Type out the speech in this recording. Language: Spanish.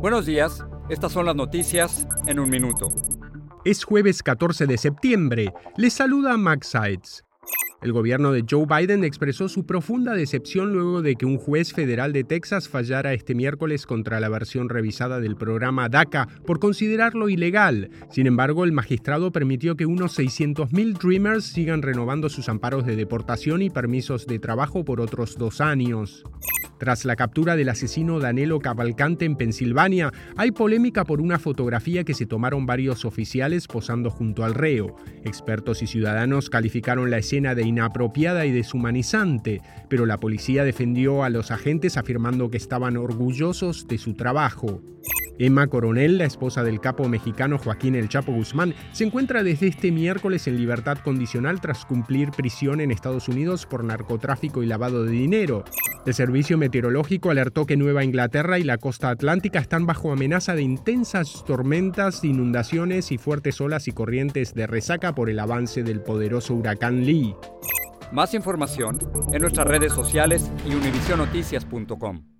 Buenos días, estas son las noticias en un minuto. Es jueves 14 de septiembre. Les saluda Max Sides. El gobierno de Joe Biden expresó su profunda decepción luego de que un juez federal de Texas fallara este miércoles contra la versión revisada del programa DACA por considerarlo ilegal. Sin embargo, el magistrado permitió que unos 600.000 Dreamers sigan renovando sus amparos de deportación y permisos de trabajo por otros dos años. Tras la captura del asesino Danilo Cavalcante en Pensilvania, hay polémica por una fotografía que se tomaron varios oficiales posando junto al reo. Expertos y ciudadanos calificaron la escena de inapropiada y deshumanizante, pero la policía defendió a los agentes afirmando que estaban orgullosos de su trabajo. Emma Coronel, la esposa del capo mexicano Joaquín El Chapo Guzmán, se encuentra desde este miércoles en libertad condicional tras cumplir prisión en Estados Unidos por narcotráfico y lavado de dinero. El Servicio Meteorológico alertó que Nueva Inglaterra y la costa atlántica están bajo amenaza de intensas tormentas, inundaciones y fuertes olas y corrientes de resaca por el avance del poderoso huracán Lee. Más información en nuestras redes sociales y univisionoticias.com.